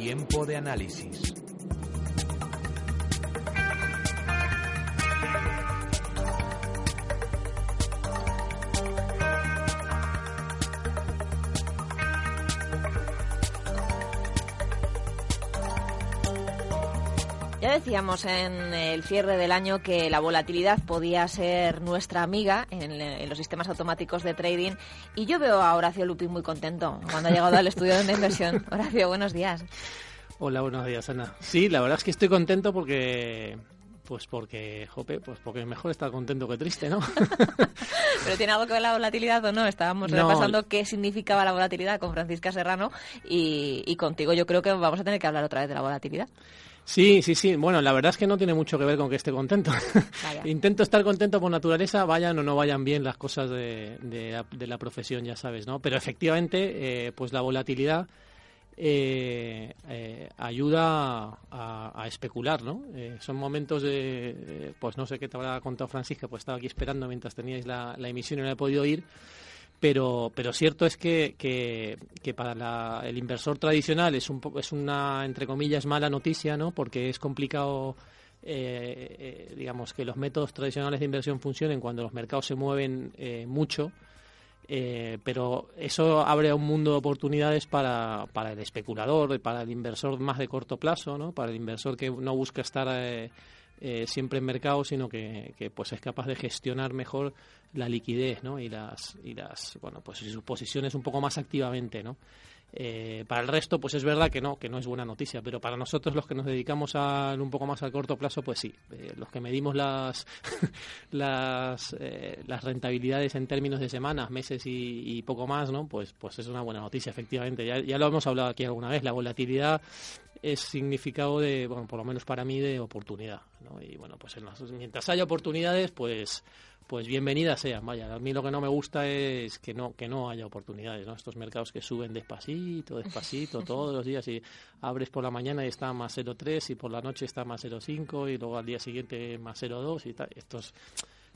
Tiempo de análisis. Ya decíamos en el cierre del año que la volatilidad podía ser nuestra amiga en, los sistemas automáticos de trading y yo veo a Horacio Lupi muy contento cuando ha llegado al estudio de inversión. Horacio, buenos días. Hola, buenos días, Ana. Sí, la verdad es que estoy contento porque pues porque, jope, pues porque mejor estar contento que triste, ¿no? Pero tiene algo que ver la volatilidad o no. Estábamos repasando qué significaba la volatilidad con Francisca Serrano y, y contigo yo creo que vamos a tener que hablar otra vez de la volatilidad. Sí, sí, sí. Bueno, la verdad es que no tiene mucho que ver con que esté contento. Intento estar contento por naturaleza, vayan o no vayan bien las cosas de, de, la profesión, ya sabes, ¿no? Pero efectivamente, eh, pues la volatilidad eh, eh, ayuda a, especular, ¿no? son momentos de, pues no sé qué te habrá contado Francisca, pues estaba aquí esperando mientras teníais la, la emisión y no he podido ir pero, pero cierto es que, que, para el inversor tradicional es, un, es una, entre comillas, mala noticia, ¿no? Porque es complicado, eh, eh, digamos, que los métodos tradicionales de inversión funcionen cuando los mercados se mueven eh, mucho. pero eso abre un mundo de oportunidades para, para el especulador, para el inversor más de corto plazo, ¿no? para el inversor que no busca estar eh, siempre en mercado, sino que, pues es capaz de gestionar mejor la liquidez, ¿no? Y las y las bueno, pues sus posiciones un poco más activamente, ¿no? Eh, para el resto, pues es verdad que no, que no es buena noticia, pero para nosotros los que nos dedicamos a un poco más al corto plazo, pues sí. Eh, los que medimos las las, rentabilidades en términos de semanas, meses y, poco más, ¿no? Pues pues es una buena noticia, efectivamente. Ya, ya lo hemos hablado aquí alguna vez. La volatilidad es significado de, bueno, por lo menos para mí, de oportunidad. ¿no? Y bueno, pues mientras haya oportunidades, pues pues bienvenidas sean. Vaya, a mí lo que no me gusta es que no que no haya oportunidades, ¿no? Estos mercados que suben despacito, despacito, todos los días y abres por la mañana y está más 0,3 y por la noche está más 0,5 y luego al día siguiente más 0,2 y tal. Estos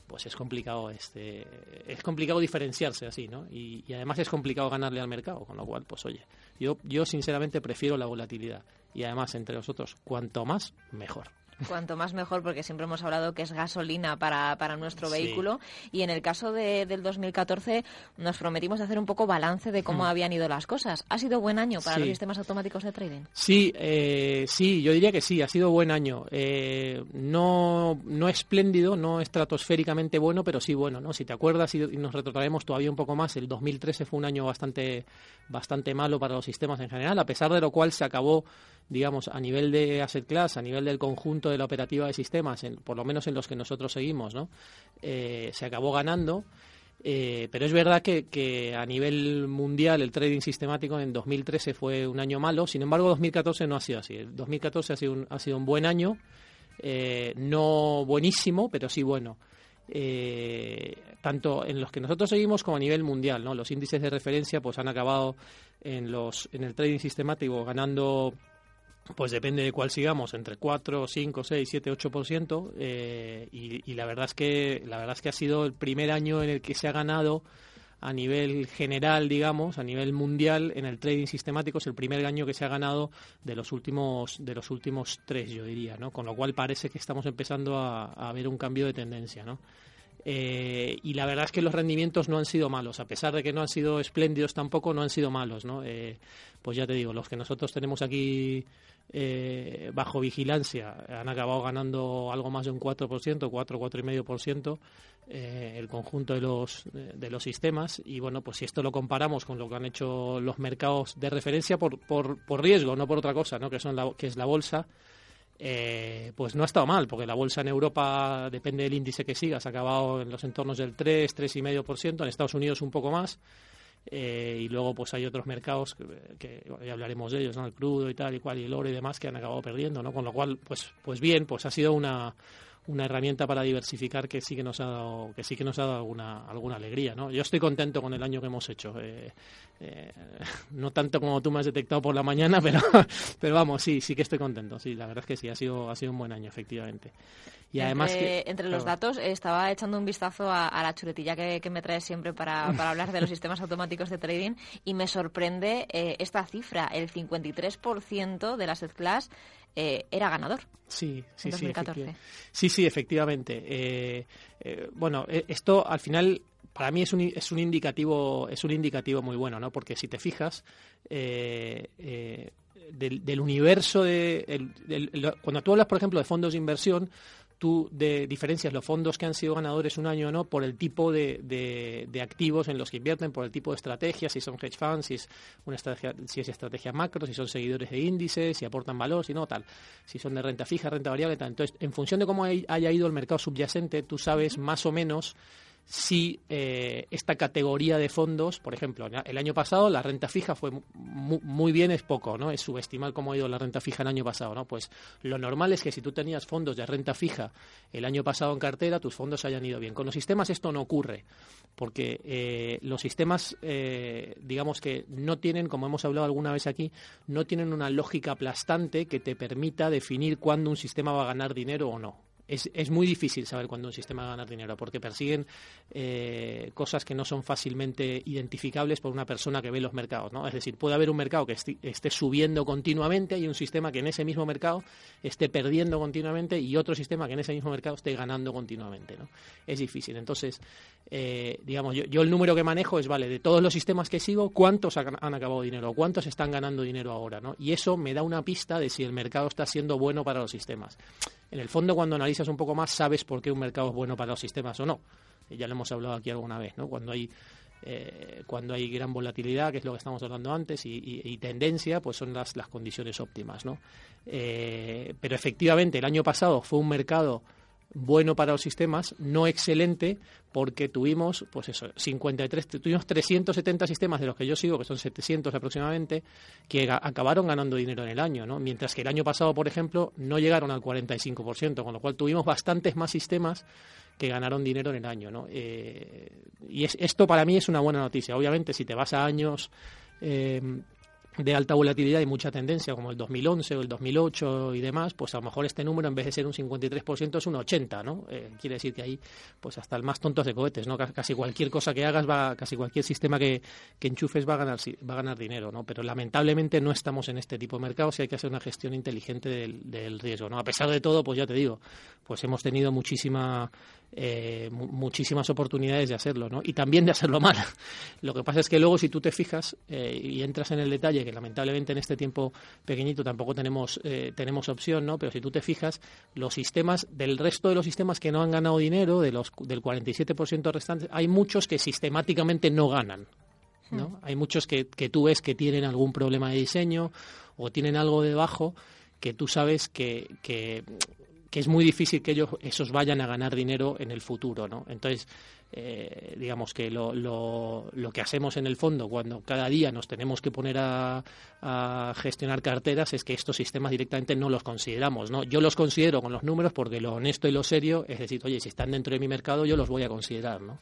pues es complicado este es complicado diferenciarse así no y, y, además es complicado ganarle al mercado con lo cual pues oye yo yo sinceramente prefiero la volatilidad y además entre nosotros cuanto más mejor Cuanto más mejor, porque siempre hemos hablado que es gasolina para, para nuestro vehículo. Y en el caso de, del 2014 nos prometimos hacer un poco balance de cómo hmm. habían ido las cosas. ¿Ha sido buen año para los sistemas automáticos de trading? Sí, eh, sí, yo diría que sí, ha sido buen año. Eh, no, no espléndido, no estratosféricamente bueno, pero sí bueno. ¿no? Si te acuerdas y, nos retrotraemos todavía un poco más, el 2013 fue un año bastante, bastante malo para los sistemas en general, a pesar de lo cual se acabó digamos, a nivel de asset class, a nivel del conjunto de la operativa de sistemas, por lo menos en los que nosotros seguimos, ¿no? Eh, se acabó ganando. Eh, pero es verdad que, a nivel mundial el trading sistemático en 2013 fue un año malo, sin embargo 2014 no ha sido así. 2014 ha sido un, ha sido un buen año, eh, no buenísimo, pero sí bueno. tanto en los que nosotros seguimos como a nivel mundial. Los índices de referencia pues han acabado en los en el trading sistemático ganando pues depende de cuál sigamos, entre 4, 5, 6, 7, 8%, eh, y, y la verdad es que la verdad es que ha sido el primer año en el que se ha ganado a nivel general, digamos, a nivel mundial en el trading sistemático es el primer año que se ha ganado de los últimos de los últimos tres, yo diría, ¿no? Con lo cual parece que estamos empezando a, a ver un cambio de tendencia, ¿no? Eh, y la verdad es que los rendimientos no han sido malos, a pesar de que no han sido espléndidos tampoco, no han sido malos, ¿no? Eh, pues ya te digo, los que nosotros tenemos aquí eh, bajo vigilancia han acabado ganando algo más de un 4%, 4, 4,5% eh, el conjunto de los, de, los sistemas. Y bueno, pues si esto lo comparamos con lo que han hecho los mercados de referencia por, por, por riesgo, no por otra cosa, ¿no? que, son la, que es la bolsa, eh, pues no ha estado mal, porque la bolsa en Europa, depende del índice que sigas, ha acabado en los entornos del 3, 3,5%, en Estados Unidos un poco más. Eh, y luego pues hay otros mercados que, hablaremos de ellos, ¿no? el crudo y tal y cual y el oro y demás que han acabado perdiendo, ¿no? Con lo cual pues pues bien, pues ha sido una una herramienta para diversificar que sí que nos ha dado que sí que nos ha dado alguna alguna alegría no yo estoy contento con el año que hemos hecho eh, eh, no tanto como tú me has detectado por la mañana pero pero vamos sí sí que estoy contento sí la verdad es que sí ha sido ha sido un buen año efectivamente. Y además entre, que, entre los datos estaba echando un vistazo a, la chuletilla que, que, me traes siempre para, para hablar de los sistemas automáticos de trading y me sorprende eh, esta cifra el 53% de las class eh, era ganador. Sí, sí, en 2014. sí. Sí, sí, efectivamente. Eh, eh, bueno, esto al final para mí es un, es un indicativo es un indicativo muy bueno, ¿no? Porque si te fijas del, del, universo de cuando tú hablas, por ejemplo, de fondos de inversión, tú de diferencias los fondos que han sido ganadores un año o no por el tipo de, de, activos en los que invierten, por el tipo de estrategia, si son hedge funds, si es una estrategia, si es estrategia macro, si son seguidores de índices, si aportan valor, si no, tal, si son de renta fija, renta variable, tal. Entonces, en función de cómo haya ido el mercado subyacente, tú sabes más o menos si eh, esta categoría de fondos, por ejemplo, el año pasado la renta fija fue muy, bien, es poco, ¿no? Es subestimar cómo ha ido la renta fija el año pasado, ¿no? Pues lo normal es que si tú tenías fondos de renta fija el año pasado en cartera, tus fondos hayan ido bien. Con los sistemas esto no ocurre, porque eh, los sistemas, eh, digamos que no tienen, como hemos hablado alguna vez aquí, no tienen una lógica aplastante que te permita definir cuándo un sistema va a ganar dinero o no es, es, muy difícil saber cuándo un sistema va a ganar dinero porque persiguen eh, cosas que no son fácilmente identificables por una persona que ve los mercados. ¿no? Es decir, puede haber un mercado que esté, subiendo continuamente y un sistema que en ese mismo mercado esté perdiendo continuamente y otro sistema que en ese mismo mercado esté ganando continuamente. ¿no? Es difícil. Entonces, eh, digamos, yo, yo, el número que manejo es, vale, de todos los sistemas que sigo, ¿cuántos han, han acabado dinero? ¿Cuántos están ganando dinero ahora? ¿no? Y eso me da una pista de si el mercado está siendo bueno para los sistemas. En el fondo, cuando analizas un poco más, sabes por qué un mercado es bueno para los sistemas o no. Ya lo hemos hablado aquí alguna vez, ¿no? Cuando hay eh, cuando hay gran volatilidad, que es lo que estamos hablando antes, y, tendencia, pues son las, las condiciones óptimas, ¿no? Eh, pero efectivamente, el año pasado fue un mercado bueno para los sistemas, no excelente, porque tuvimos, pues eso, 53, tuvimos 370 sistemas de los que yo sigo, que son 700 aproximadamente, que acabaron ganando dinero en el año, ¿no? Mientras que el año pasado, por ejemplo, no llegaron al 45%, con lo cual tuvimos bastantes más sistemas que ganaron dinero en el año, ¿no? Eh, y esto para mí es una buena noticia. Obviamente, si te vas a años eh, de alta volatilidad y mucha tendencia, como el 2011 o el 2008 y demás, pues a lo mejor este número en vez de ser un 53% es un 80, ¿no? Eh, quiere decir que ahí, pues hasta el más tonto de cohetes, ¿no? Casi cualquier cosa que hagas, va, casi cualquier sistema que, que enchufes va a ganar va a ganar dinero, ¿no? Pero lamentablemente no estamos en este tipo de mercados y hay que hacer una gestión inteligente del, del riesgo, ¿no? A pesar de todo, pues ya te digo, pues hemos tenido muchísima eh, muchísimas oportunidades de hacerlo, ¿no? Y también de hacerlo mal. Lo que pasa es que luego si tú te fijas eh, y entras en el detalle, que lamentablemente en este tiempo pequeñito tampoco tenemos, eh, tenemos opción, ¿no? Pero si tú te fijas, los sistemas, del resto de los sistemas que no han ganado dinero, de los, del 47% restante, hay muchos que sistemáticamente no ganan. ¿no? Hmm. Hay muchos que, que tú ves que tienen algún problema de diseño o tienen algo debajo que tú sabes que, que que es muy difícil que ellos esos vayan a ganar dinero en el futuro, ¿no? Entonces, eh, digamos que lo, lo, lo, que hacemos en el fondo cuando cada día nos tenemos que poner a, a, gestionar carteras es que estos sistemas directamente no los consideramos, ¿no? Yo los considero con los números porque lo honesto y lo serio es decir, oye, si están dentro de mi mercado yo los voy a considerar, ¿no?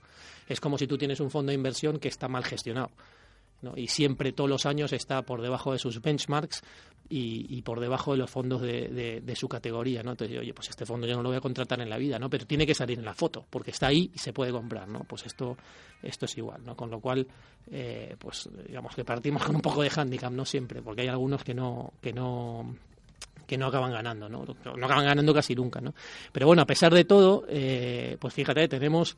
Es como si tú tienes un fondo de inversión que está mal gestionado y siempre todos los años está por debajo de sus benchmarks y, por debajo de los fondos de, su categoría, ¿no? Entonces, oye, pues este fondo yo no lo voy a contratar en la vida, ¿no? Pero tiene que salir en la foto, porque está ahí y se puede comprar, ¿no? Pues esto, esto es igual, ¿no? Con lo cual, eh, pues digamos que partimos con un poco de handicap, no siempre, porque hay algunos que no, que no que no acaban ganando, ¿no? No acaban ganando casi nunca, ¿no? Pero bueno, a pesar de todo, eh, pues fíjate, tenemos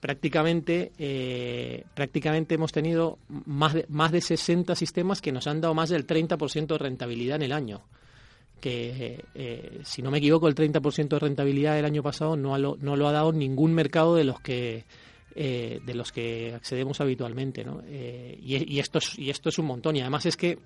prácticamente, eh, prácticamente hemos tenido más de, más de 60 sistemas que nos han dado más del 30% de rentabilidad en el año. Que, eh, si no me equivoco, el 30% de rentabilidad del año pasado no, lo, no lo ha dado ningún mercado de los que eh, de los que accedemos habitualmente, ¿no? y, y, esto es, y esto es un montón. Y además es que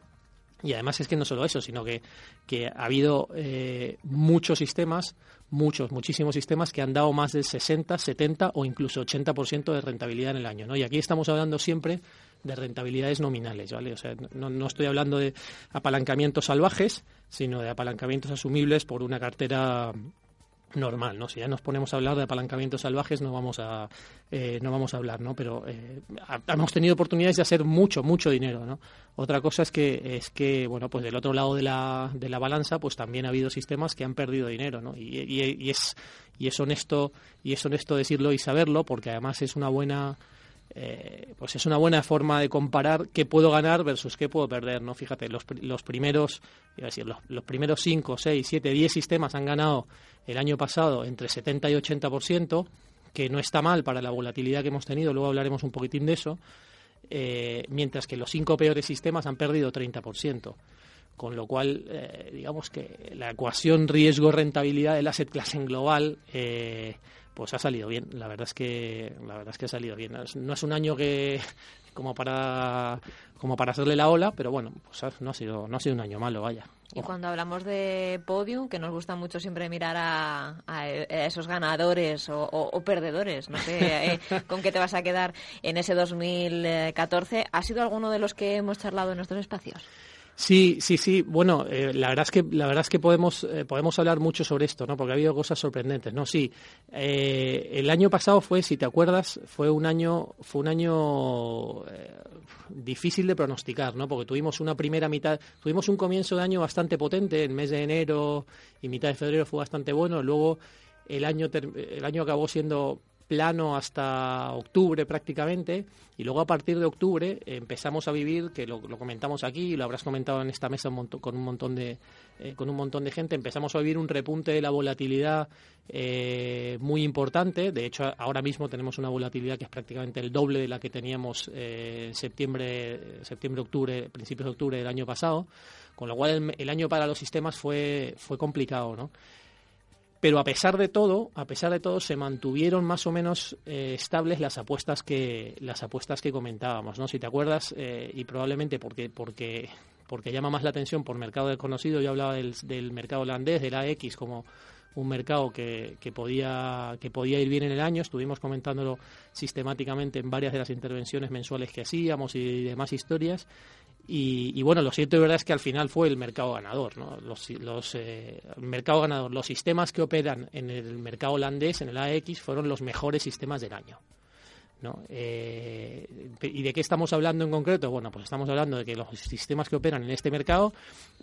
Y además es que no solo eso, sino que, que ha habido eh, muchos sistemas, muchos, muchísimos sistemas que han dado más del 60, 70 o incluso 80% de rentabilidad en el año. ¿no? Y aquí estamos hablando siempre de rentabilidades nominales, ¿vale? O sea, no, no estoy hablando de apalancamientos salvajes, sino de apalancamientos asumibles por una cartera normal, ¿no? Si ya nos ponemos a hablar de apalancamientos salvajes no vamos a eh, no vamos a hablar, ¿no? Pero eh, hemos tenido oportunidades de hacer mucho mucho dinero, ¿no? Otra cosa es que es que bueno pues del otro lado de la, de la balanza pues también ha habido sistemas que han perdido dinero, ¿no? Y, y es y es honesto y es honesto decirlo y saberlo porque además es una buena eh, pues es una buena forma de comparar qué puedo ganar versus qué puedo perder, ¿no? Fíjate, los, los primeros, los, primeros 5, 6, 7, 10 sistemas han ganado el año pasado entre 70 y 80%, que no está mal para la volatilidad que hemos tenido, luego hablaremos un poquitín de eso, eh, mientras que los cinco peores sistemas han perdido 30%. Con lo cual, eh, digamos que la ecuación riesgo-rentabilidad del asset class en global pues ha salido bien. La verdad es que la verdad es que ha salido bien. No es un año que como para como para hacerle la ola, pero bueno, pues no ha sido no ha sido un año malo, vaya. Y cuando hablamos de podium, que nos gusta mucho siempre mirar a, esos ganadores o, perdedores, no sé eh, con qué te vas a quedar en ese 2014, ¿ha sido alguno de los que hemos charlado en nuestros espacios? Sí, sí, sí. Bueno, eh, la verdad es que la verdad es que podemos eh, podemos hablar mucho sobre esto, ¿no? Porque ha habido cosas sorprendentes, ¿no? Sí. Eh, el año pasado fue, si te acuerdas, fue un año fue un año difícil de pronosticar, ¿no? Porque tuvimos una primera mitad, tuvimos un comienzo de año bastante potente, el mes de enero y mitad de febrero fue bastante bueno. Luego el año el año acabó siendo plano hasta octubre prácticamente y luego a partir de octubre empezamos a vivir que lo, comentamos aquí y lo habrás comentado en esta mesa con un montón de eh, con un montón de gente empezamos a vivir un repunte de la volatilidad eh, muy importante. De hecho ahora mismo tenemos una volatilidad que es prácticamente el doble de la que teníamos eh, en septiembre septiembre octubre principios de octubre del año pasado con lo cual el, el año para los sistemas fue fue complicado no pero a pesar de todo, a pesar de todo, se mantuvieron más o menos eh, estables las apuestas que las apuestas que comentábamos, ¿no? Si te acuerdas eh, y probablemente porque porque porque llama más la atención por mercado desconocido, yo hablaba del, mercado holandés, del AX como un mercado que, que, podía, que podía ir bien en el año. Estuvimos comentándolo sistemáticamente en varias de las intervenciones mensuales que hacíamos y demás historias. Y, bueno, lo cierto y verdad es que al final fue el mercado ganador. Los, los eh, ganador, los sistemas que operan en el mercado holandés, en el AX, fueron los mejores sistemas del año. Eh, ¿Y de qué estamos hablando en concreto? Bueno, pues estamos hablando de que los sistemas que operan en este mercado,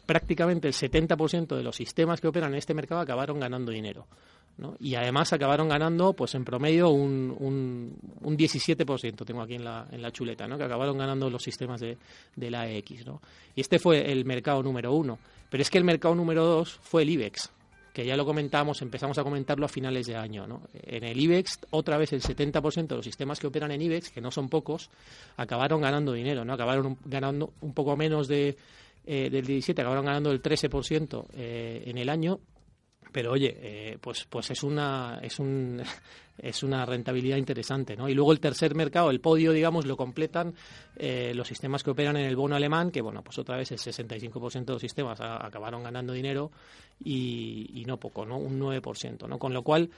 prácticamente el 70% de los sistemas que operan en este mercado acabaron ganando dinero. Y además acabaron ganando, pues en promedio, un, un, un 17%, tengo aquí en la, en la chuleta, ¿no? Que acabaron ganando los sistemas de, de la AX, ¿no? Y este fue el mercado número uno. Pero es que el mercado número dos fue el IBEX, que ya lo comentamos, empezamos a comentarlo a finales de año. ¿no? En el IBEX, otra vez el 70% de los sistemas que operan en IBEX, que no son pocos, acabaron ganando dinero, ¿no? acabaron ganando un poco menos de, eh, del 17, acabaron ganando el 13% eh, en el año pero oye, eh, pues, pues es una, es un, es una rentabilidad interesante, ¿no? Y luego el tercer mercado, el podio, digamos, lo completan los sistemas que operan en el bono alemán, que bueno, pues otra vez el 65% de los sistemas acabaron ganando dinero y, y, no poco, ¿no? Un 9%, ¿no? Con lo cual,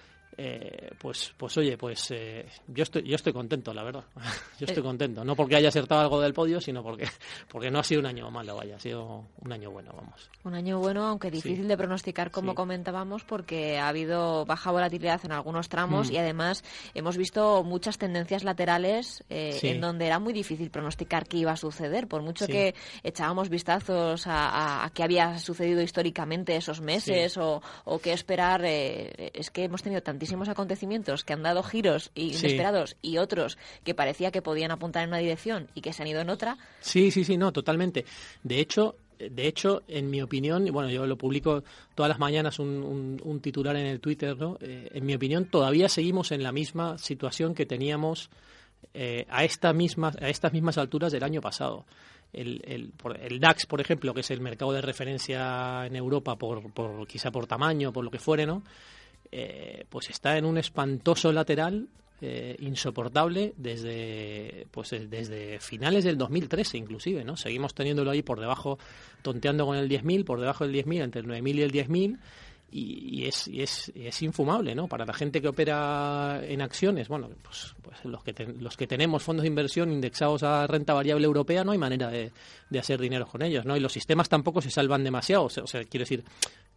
eh, pues, pues oye, pues eh, yo estoy, yo estoy contento, la verdad. yo estoy eh, contento, no porque haya acertado algo del podio, sino porque, porque no ha sido un año malo, vaya, ha sido un año bueno, vamos. Un año bueno, aunque difícil de pronosticar, como comentábamos, porque ha habido baja volatilidad en algunos tramos mm. y además hemos visto muchas tendencias laterales en donde era muy difícil pronosticar qué iba a suceder, por mucho que echábamos vistazos a, qué había sucedido históricamente esos meses o, o qué esperar, es que hemos tenido tantísimas acontecimientos que han dado giros inesperados y otros que parecía que podían apuntar en una dirección y que se han ido en otra. Sí, sí, sí, no, totalmente. De hecho, de hecho, en mi opinión, bueno, yo lo publico todas las mañanas un, titular en el Twitter, ¿no? Eh, en mi opinión, todavía seguimos en la misma situación que teníamos eh, a, esta misma, a estas mismas alturas del año pasado. El, el, el, DAX, por ejemplo, que es el mercado de referencia en Europa, por, por quizá por tamaño, por lo que fuere, ¿no? Eh, pues está en un espantoso lateral eh, insoportable desde pues desde finales del 2013 inclusive, ¿no? Seguimos teniéndolo ahí por debajo, tonteando con el 10.000, por debajo del 10.000, entre el 9.000 y el 10.000 y, es, y es, es, infumable, ¿no? Para la gente que opera en acciones, bueno, pues, pues los, que los que tenemos fondos de inversión indexados a renta variable europea no hay manera de, de, hacer dinero con ellos, ¿no? Y los sistemas tampoco se salvan demasiado, o sea, quiero decir,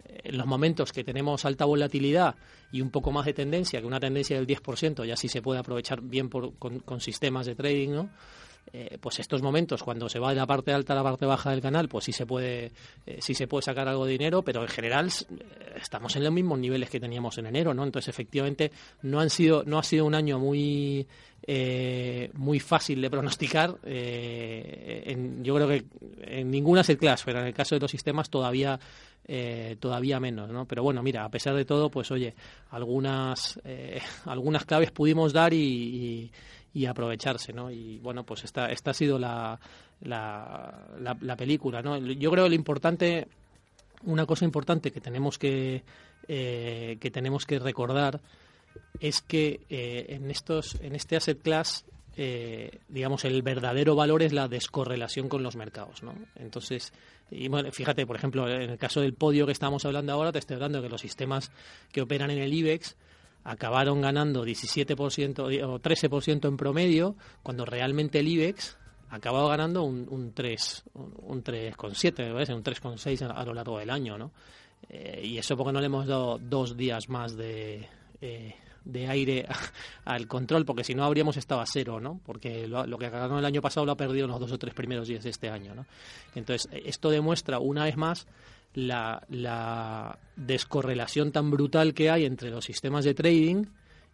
en los momentos que tenemos alta volatilidad y un poco más de tendencia, que una tendencia del 10%, ya sí se puede aprovechar bien por, con, sistemas de trading, ¿no? Eh, pues estos momentos cuando se va de la parte alta a la parte baja del canal pues sí se puede eh, sí se puede sacar algo de dinero pero en general eh, estamos en los mismos niveles que teníamos en enero no entonces efectivamente no han sido no ha sido un año muy muy fácil de pronosticar en, yo creo que en ninguna set class pero en el caso de los sistemas todavía todavía menos, ¿no? Pero bueno, mira, a pesar de todo, pues oye, algunas algunas claves pudimos dar y, y aprovecharse, ¿no? Y bueno, pues esta, esta ha sido la, la, la, película, ¿no? Yo creo que lo importante, una cosa importante que tenemos que, eh, que tenemos que recordar es que eh, en estos, en este asset class eh, digamos, el verdadero valor es la descorrelación con los mercados, ¿no? Entonces, y bueno, fíjate, por ejemplo, en el caso del podio que estamos hablando ahora, te estoy hablando de que los sistemas que operan en el IBEX acabaron ganando 17% o 13% en promedio, cuando realmente el IBEX acabado ganando un, un 3, un, 3,7, un 3,6 a, a, lo largo del año, ¿no? Eh, y eso porque no le hemos dado dos días más de, eh, de aire al control, porque si no habríamos estado a cero, ¿no? Porque lo, lo que ganó el año pasado lo ha perdido en los dos o tres primeros días de este año, ¿no? Entonces, esto demuestra una vez más la, la descorrelación tan brutal que hay entre los sistemas de trading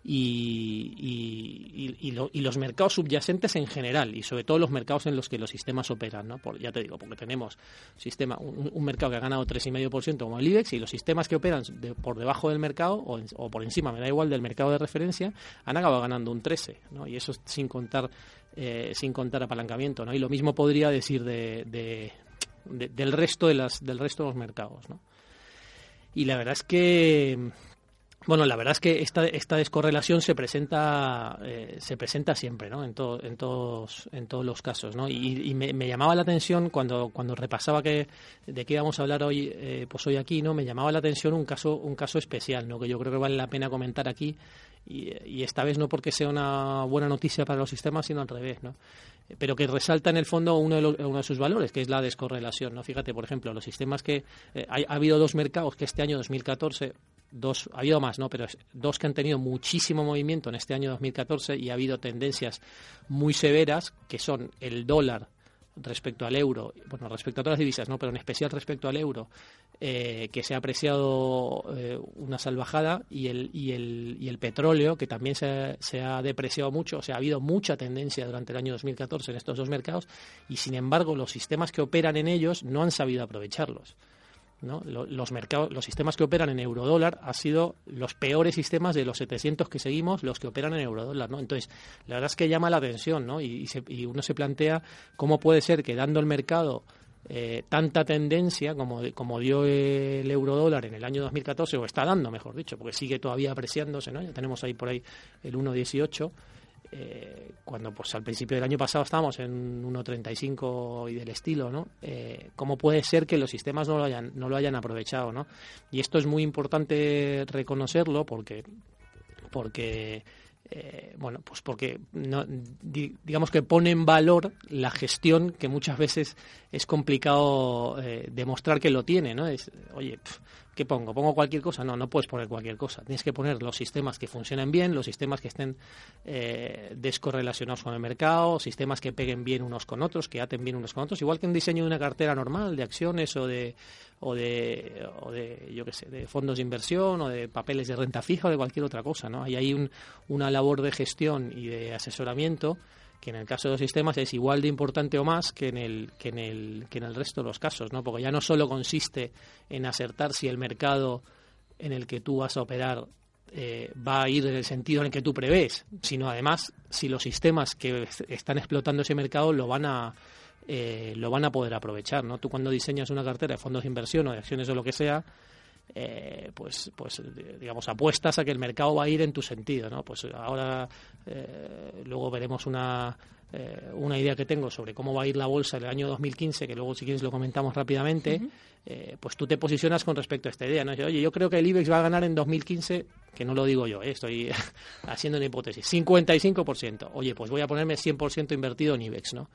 y, y, y, los mercados subyacentes en general y sobre todo los mercados en los que los sistemas operan, ¿no? Por, ya te digo, porque tenemos sistema, un, mercado que ha ganado 3,5% como el IBEX y los sistemas que operan por debajo del mercado o, o, por encima, me da igual, del mercado de referencia, han acabado ganando un 13, ¿no? Y eso sin contar eh, sin contar apalancamiento, ¿no? Y lo mismo podría decir de, del resto de las del resto de los mercados ¿no? y la verdad es que bueno, la verdad es que esta, esta descorrelación se presenta eh, se presenta siempre, ¿no? En, en todos en todos los casos, ¿no? Y, me, llamaba la atención cuando cuando repasaba que de qué íbamos a hablar hoy, eh, pues hoy aquí, ¿no? Me llamaba la atención un caso un caso especial, ¿no? Que yo creo que vale la pena comentar aquí y, esta vez no porque sea una buena noticia para los sistemas, sino al revés, ¿no? pero que resalta en el fondo uno de, uno de sus valores, que es la descorrelación. ¿no? Fíjate, por ejemplo, los sistemas que... Eh, ha, habido dos mercados que este año 2014 dos, ha habido más, ¿no? Pero dos que han tenido muchísimo movimiento en este año 2014 y ha habido tendencias muy severas, que son el dólar respecto al euro, bueno, respecto a todas las divisas, ¿no? Pero en especial respecto al euro, eh, que se ha apreciado eh, una salvajada y el, y, el, y el petróleo, que también se, se, ha depreciado mucho, o sea, ha habido mucha tendencia durante el año 2014 en estos dos mercados y, sin embargo, los sistemas que operan en ellos no han sabido aprovecharlos. Los, mercados, los sistemas que operan en eurodólar han sido los peores sistemas de los 700 que seguimos, los que operan en eurodólar. ¿no? Entonces, la verdad es que llama la atención ¿no? y, uno se plantea cómo puede ser que dando el mercado eh, tanta tendencia como, como dio el eurodólar en el año 2014, o está dando, mejor dicho, porque sigue todavía apreciándose, ¿no? ya tenemos ahí por ahí el 1,18 eh, cuando pues al principio del año pasado estábamos en 1.35 y del estilo, ¿no? Eh, ¿Cómo puede ser que los sistemas no lo hayan, no lo hayan aprovechado, ¿no? Y esto es muy importante reconocerlo porque, porque eh, bueno, pues porque no, digamos que pone en valor la gestión que muchas veces es complicado demostrar que lo tiene, ¿no? Oye, ¿qué pongo? ¿Pongo cualquier cosa? No, no puedes poner cualquier cosa. Tienes que poner los sistemas que funcionen bien, los sistemas que estén eh, descorrelacionados con el mercado, sistemas que peguen bien unos con otros, que aten bien unos con otros, igual que un diseño de una cartera normal de acciones o de o de, o de yo qué sé, de fondos de inversión o de papeles de renta fija o de cualquier otra cosa, ¿no? Ahí hay un, una labor de gestión y de asesoramiento que en el caso de los sistemas es igual de importante o más que en el que en el que en el resto de los casos, ¿no? Porque ya no solo consiste en acertar si el mercado en el que tú vas a operar eh, va a ir en el sentido en el que tú prevés, sino además si los sistemas que están explotando ese mercado lo van a eh, lo van a poder aprovechar, ¿no? Tú cuando diseñas una cartera de fondos de inversión o de acciones o lo que sea, eh, pues, pues digamos, apuestas a que el mercado va a ir en tu sentido, ¿no? Pues ahora eh, luego veremos una, eh, una idea que tengo sobre cómo va a ir la bolsa en el año 2015, que luego si quieres lo comentamos rápidamente, pues tú te posicionas con respecto a esta idea, ¿no? Oye, yo creo que el IBEX va a ganar en 2015, que no lo digo yo, estoy haciendo una hipótesis, 55%. Oye, pues voy a ponerme 100% invertido en IBEX, ¿no?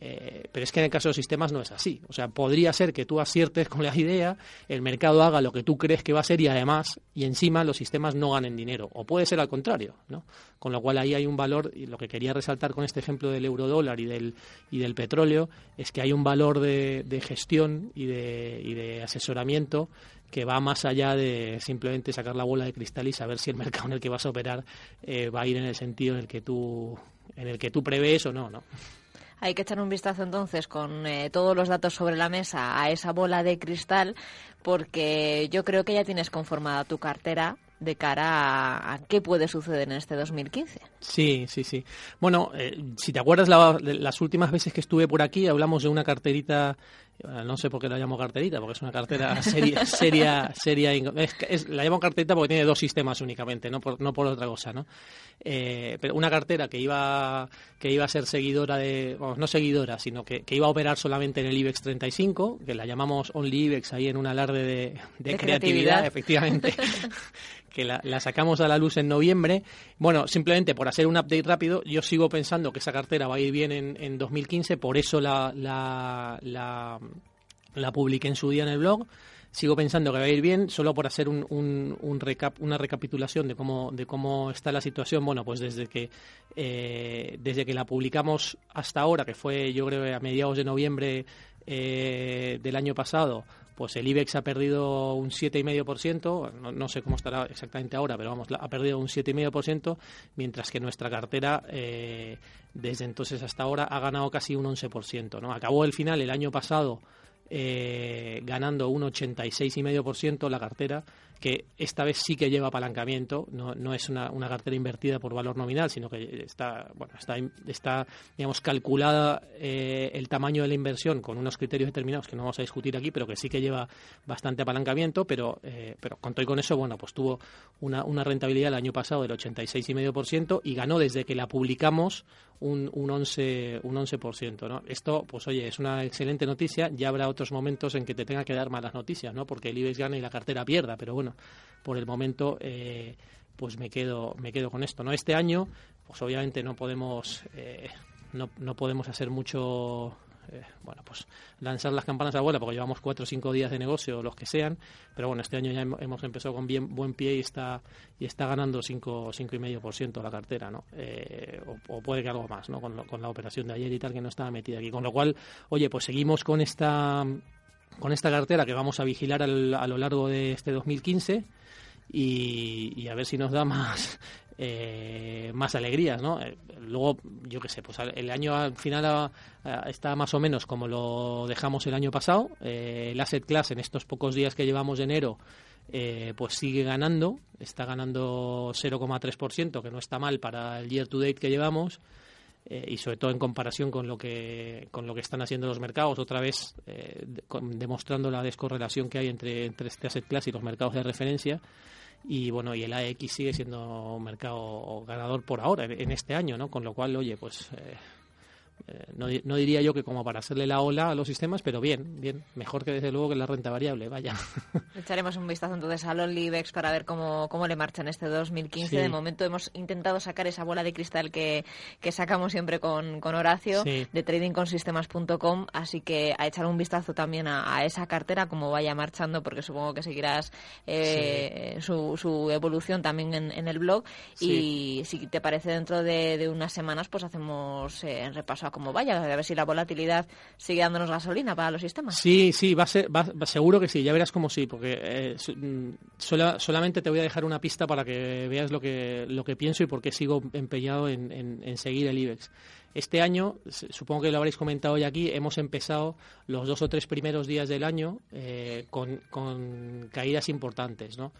Eh, pero es que en el caso de los sistemas no es así. O sea, podría ser que tú aciertes con la idea, el mercado haga lo que tú crees que va a ser y además, y encima los sistemas no ganen dinero. O puede ser al contrario, ¿no? Con lo cual ahí hay un valor, y lo que quería resaltar con este ejemplo del eurodólar y del, y del petróleo, es que hay un valor de, gestión y de, asesoramiento que va más allá de simplemente sacar la bola de cristal y saber si el mercado en el que vas a operar eh, va a ir en el sentido en el que tú en el que tú prevés o no, ¿no? Hay que echar un vistazo entonces con eh, todos los datos sobre la mesa a esa bola de cristal porque yo creo que ya tienes conformada tu cartera de cara a, qué puede suceder en este 2015. Sí, sí, sí. Bueno, eh, si te acuerdas las últimas veces que estuve por aquí, hablamos de una carterita no sé por qué la llamo carterita, porque es una cartera seria, seria, seria. Es, la llamo carterita porque tiene dos sistemas únicamente, no por, no por otra cosa, ¿no? Eh, pero una cartera que iba, que iba a ser seguidora de, vamos, no seguidora, sino que, que, iba a operar solamente en el IBEX 35, que la llamamos Only IBEX ahí en un alarde de, de, creatividad, efectivamente. que la, la, sacamos a la luz en noviembre. Bueno, simplemente por hacer un update rápido, yo sigo pensando que esa cartera va a ir bien en, en 2015, por eso la, la, la, la publiqué en su día en el blog sigo pensando que va a ir bien, solo por hacer un, un, recap, una recapitulación de cómo, de cómo está la situación. Bueno, pues desde que, eh, desde que la publicamos hasta ahora, que fue yo creo a mediados de noviembre eh, del año pasado, pues el IBEX ha perdido un 7,5%, no, no sé cómo estará exactamente ahora, pero vamos, ha perdido un 7,5%, mientras que nuestra cartera eh, desde entonces hasta ahora ha ganado casi un 11%. ¿no? Acabó el final el año pasado eh, ganando un 86,5% la cartera que esta vez sí que lleva apalancamiento, no, no es una, una, cartera invertida por valor nominal, sino que está, bueno, está, está digamos, calculada eh, el tamaño de la inversión con unos criterios determinados que no vamos a discutir aquí, pero que sí que lleva bastante apalancamiento, pero, eh, pero con todo y con eso, bueno, pues tuvo una, una rentabilidad el año pasado del 86,5% y ganó desde que la publicamos un, un 11%. Un 11% ¿no? Esto, pues oye, es una excelente noticia, ya habrá otros momentos en que te tenga que dar malas noticias, ¿no? porque el IBEX gana y la cartera pierda, pero bueno, por el momento eh, pues me quedo me quedo con esto no este año pues obviamente no podemos eh, no, no podemos hacer mucho eh, bueno, pues lanzar las campanas a vuela porque llevamos cuatro o cinco días de negocio, los que sean, pero bueno, este año ya hemos empezado con bien buen pie y está y está ganando cinco cinco y medio por ciento la cartera, ¿no? o, puede que algo más, ¿no? Con, con la operación de ayer y tal que no estaba metida aquí, con lo cual, oye, pues seguimos con esta con esta cartera que vamos a vigilar a lo largo de este 2015 y, a ver si nos da más eh, más alegrías, ¿no? Eh, luego, yo qué sé, pues el año al final está más o menos como lo dejamos el año pasado. Eh, el asset class en estos pocos días que llevamos de enero pues sigue ganando, está ganando 0,3%, que no está mal para el year to date que llevamos. Eh, y sobre todo en comparación con lo que con lo que están haciendo los mercados otra vez eh, demostrando la descorrelación que hay entre, entre este asset class y los mercados de referencia. Y bueno y el AX sigue siendo un mercado ganador por ahora en, este año no con lo cual oye pues eh, eh, no, no, diría yo que como para hacerle la ola a los sistemas, pero bien, bien, mejor que desde luego que la renta variable, vaya. Echaremos un vistazo entonces al Olivex para ver cómo, cómo le marcha en este 2015. De momento hemos intentado sacar esa bola de cristal que, que sacamos siempre con, con Horacio de tradingconsistemas.com, así que a echar un vistazo también a, esa cartera, cómo vaya marchando, porque supongo que seguirás eh, su, su, evolución también en, el blog. Y si te parece, dentro de, unas semanas, pues hacemos eh, repaso como vaya, a ver si la volatilidad sigue dándonos gasolina para los sistemas. Sí, sí, va a ser, va, seguro que sí, ya verás como sí, porque eh, mm, solamente te voy a dejar una pista para que veas lo que, lo que pienso y por qué sigo empeñado en, seguir el IBEX. Este año, supongo que lo habréis comentado ya aquí, hemos empezado los dos o tres primeros días del año eh, con caídas importantes, ¿no?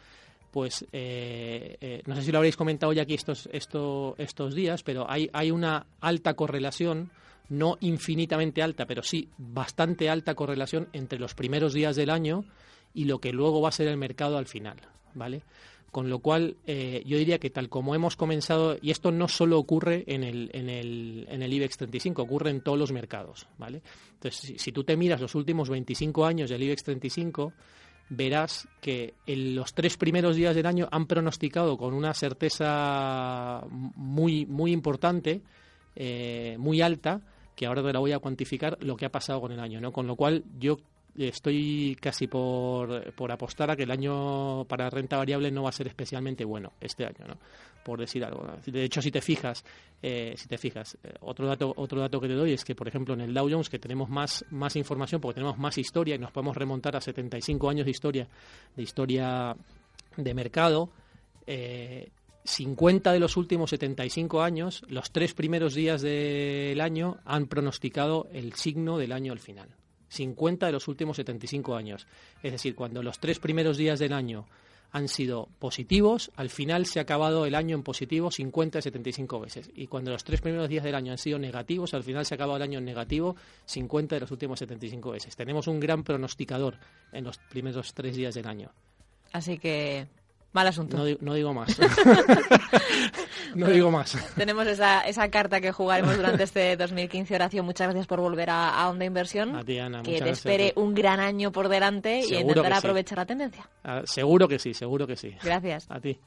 Pues eh, eh, no sé si lo habréis comentado ya aquí estos, estos días, pero hay, hay una alta correlación, no infinitamente alta, pero sí bastante alta correlación entre los primeros días del año y lo que luego va a ser el mercado al final, ¿vale? Con lo cual, eh, yo diría que tal como hemos comenzado, y esto no solo ocurre en el, en el, en el IBEX 35, ocurre en todos los mercados, ¿vale? Entonces, si, tú te miras los últimos 25 años del IBEX 35, verás que en los tres primeros días del año han pronosticado con una certeza muy, muy importante, eh, muy alta, que ahora te la voy a cuantificar, lo que ha pasado con el año, ¿no? Con lo cual, yo estoy casi por, por, apostar a que el año para renta variable no va a ser especialmente bueno este año, ¿no? Por decir algo. De hecho, si te fijas, eh, si te fijas, eh, otro dato otro dato que te doy es que, por ejemplo, en el Dow Jones que tenemos más más información porque tenemos más historia y nos podemos remontar a 75 años de historia de historia de mercado. Eh, 50 de los últimos 75 años, los tres primeros días del año han pronosticado el signo del año al final. 50 de los últimos 75 años. Es decir, cuando los tres primeros días del año han sido positivos, al final se ha acabado el año en positivo 50 de 75 veces. Y cuando los tres primeros días del año han sido negativos, al final se ha acabado el año en negativo 50 de los últimos 75 veces. Tenemos un gran pronosticador en los primeros tres días del año. Así que Mal asunto. No, digo más. no digo más. Tenemos esa, esa carta que jugaremos durante este 2015. Horacio, muchas gracias por volver a, Onda Inversión. A ti, Ana, que te espere un gran año por delante y intentar aprovechar la tendencia. Ah, seguro que sí, seguro que sí. Gracias. A ti.